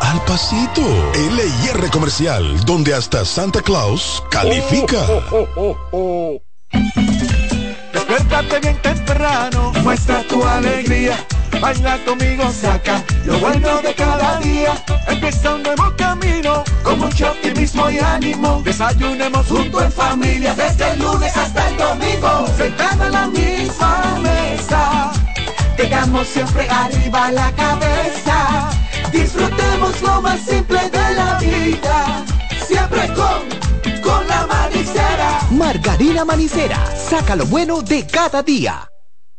al pasito. LIR Comercial, donde hasta Santa Claus califica. Despiértate bien temprano, muestra tu alegría. Baila conmigo, saca lo bueno de cada día. Empieza un nuevo camino, con mucho optimismo y ánimo. Desayunemos junto en familia, desde el lunes hasta el domingo. Sentado en la misma mesa, tengamos siempre arriba la cabeza Lo más simple de la vida, siempre con, con la manicera. Margarina Manicera, saca lo bueno de cada día.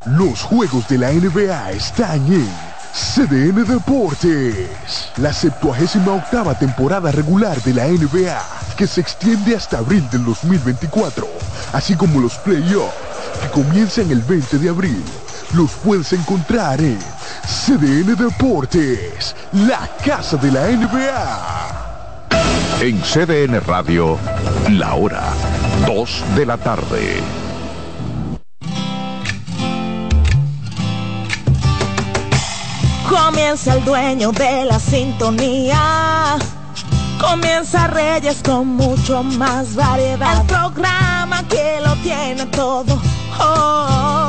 Los juegos de la NBA están en CDN Deportes, la 78 octava temporada regular de la NBA, que se extiende hasta abril del 2024, así como los playoffs, que comienzan el 20 de abril. Los puedes encontrar en CDN Deportes, la casa de la NBA. En CDN Radio, la hora 2 de la tarde. Comienza el dueño de la sintonía. Comienza Reyes con mucho más variedad. El programa que lo tiene todo. Oh,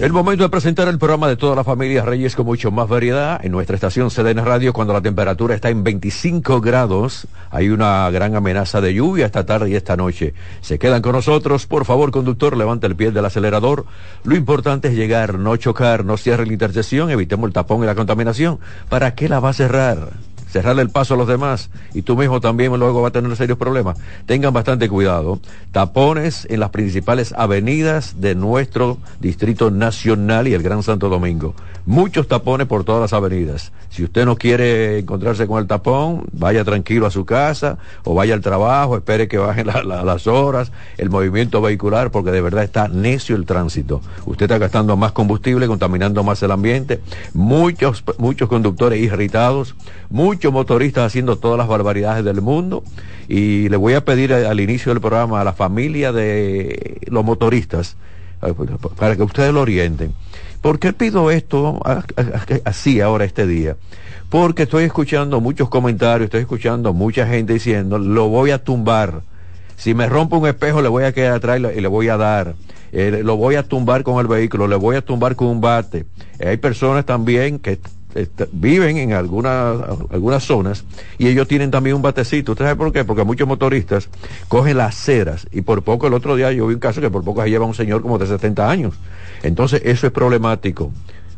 El momento de presentar el programa de toda la familia Reyes con mucho más variedad en nuestra estación CDN Radio cuando la temperatura está en 25 grados. Hay una gran amenaza de lluvia esta tarde y esta noche. Se quedan con nosotros. Por favor, conductor, levanta el pie del acelerador. Lo importante es llegar, no chocar, no cierre la intersección, evitemos el tapón y la contaminación. ¿Para qué la va a cerrar? Cerrarle el paso a los demás y tú mismo también luego va a tener serios problemas. Tengan bastante cuidado. Tapones en las principales avenidas de nuestro Distrito Nacional y el Gran Santo Domingo. Muchos tapones por todas las avenidas. Si usted no quiere encontrarse con el tapón, vaya tranquilo a su casa o vaya al trabajo, espere que bajen las horas, el movimiento vehicular, porque de verdad está necio el tránsito. Usted está gastando más combustible, contaminando más el ambiente. Muchos, muchos conductores irritados, muchos muchos motoristas haciendo todas las barbaridades del mundo y le voy a pedir al inicio del programa a la familia de los motoristas eh, para que ustedes lo orienten. ¿Por qué pido esto así ahora este día? Porque estoy escuchando muchos comentarios, estoy escuchando mucha gente diciendo, lo voy a tumbar. Si me rompe un espejo, le voy a quedar atrás y le voy a dar. Eh, lo voy a tumbar con el vehículo, le voy a tumbar con un bate. hay personas también que viven en algunas algunas zonas y ellos tienen también un batecito. ¿Usted sabe por qué? Porque muchos motoristas cogen las aceras y por poco el otro día yo vi un caso que por poco se lleva un señor como de 70 años. Entonces eso es problemático.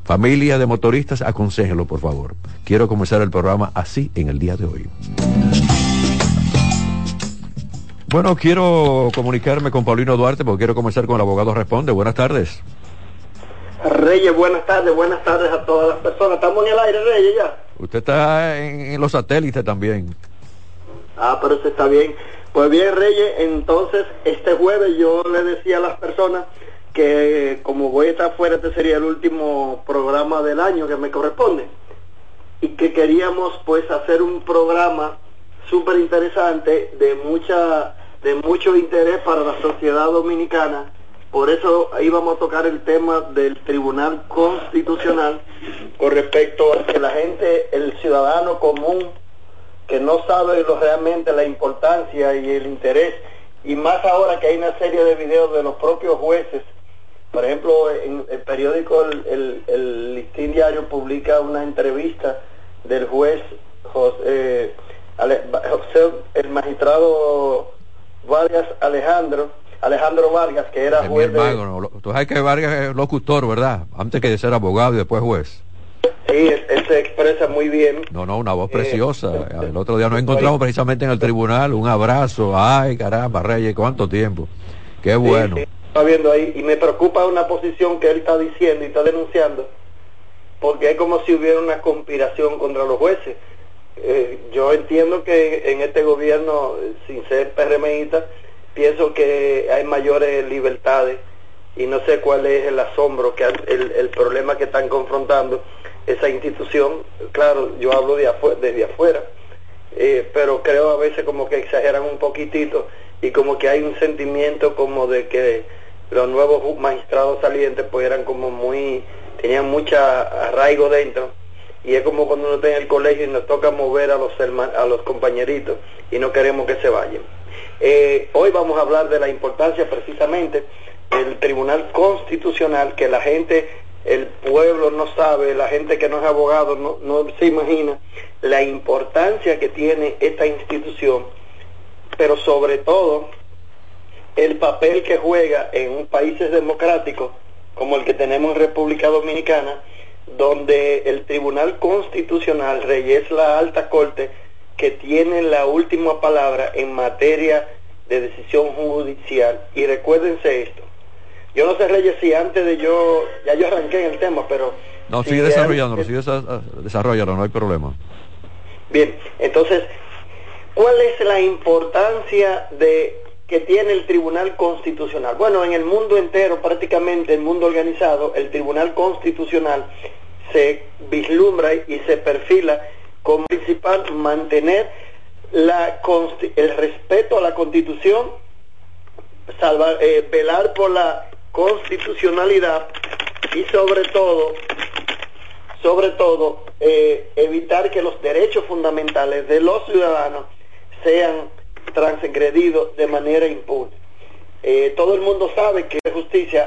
Familia de motoristas, aconséjenlo por favor. Quiero comenzar el programa así en el día de hoy. Bueno, quiero comunicarme con Paulino Duarte porque quiero comenzar con el abogado Responde. Buenas tardes. Reyes, buenas tardes, buenas tardes a todas las personas. Estamos en el aire, Reyes, ya. Usted está en, los satélites también. Ah, pero eso está bien. Pues bien, Reyes, entonces este jueves yo le decía a las personas que como voy a estar fuera, este sería el último programa del año que me corresponde. Y que queríamos pues hacer un programa súper interesante de mucha de mucho interés para la sociedad dominicana por eso íbamos a tocar el tema del Tribunal Constitucional con respecto a que la gente, el ciudadano común, que no sabe realmente la importancia y el interés, y más ahora que hay una serie de videos de los propios jueces, por ejemplo, en el periódico El, Listín Diario publica una entrevista del juez José, José el magistrado Vargas Alejandro, Alejandro Vargas, que era juez. Tú sabes que Vargas es locutor, ¿verdad? Antes que de ser abogado y después juez. Sí, él, se expresa muy bien. No, no, una voz eh, preciosa. El otro día nos encontramos precisamente en el tribunal, un abrazo. Ay, caramba, Reyes, ¿cuánto tiempo? Qué bueno. está viendo ahí y me preocupa una posición que él está diciendo y está denunciando, porque es como si hubiera una conspiración contra los jueces. Eh, yo entiendo que en este gobierno, sin ser PRMista, pienso que hay mayores libertades y no sé cuál es el asombro, que el, el problema que están confrontando esa institución. Claro, yo hablo de desde afuera, eh, pero creo a veces como que exageran un poquitito y como que hay un sentimiento como de que los nuevos magistrados salientes pues eran como muy, tenían mucha arraigo dentro y es como cuando uno está en el colegio y nos toca mover a los, a los compañeritos y no queremos que se vayan. Eh, hoy vamos a hablar de la importancia precisamente del Tribunal Constitucional, que la gente, el pueblo no sabe, la gente que no es abogado no, no se imagina la importancia que tiene esta institución, pero sobre todo el papel que juega en un países democráticos como el que tenemos en República Dominicana, donde el Tribunal Constitucional, Rey, es la alta corte que tiene la última palabra en materia de decisión judicial. Y recuérdense esto. Yo no sé, Reyes, si antes de yo, ya yo arranqué en el tema, pero... No, sigue desarrollándolo, sigue desarrollándolo, no hay problema. Bien, entonces, ¿cuál es la importancia de que tiene el Tribunal Constitucional? Bueno, en el mundo entero, prácticamente el mundo organizado, el Tribunal Constitucional se vislumbra y se perfila como principal mantener la, el respeto a la Constitución, salvar, eh, velar por la constitucionalidad y sobre todo, sobre todo, eh, evitar que los derechos fundamentales de los ciudadanos sean transgredidos de manera impune. Eh, todo el mundo sabe que justicia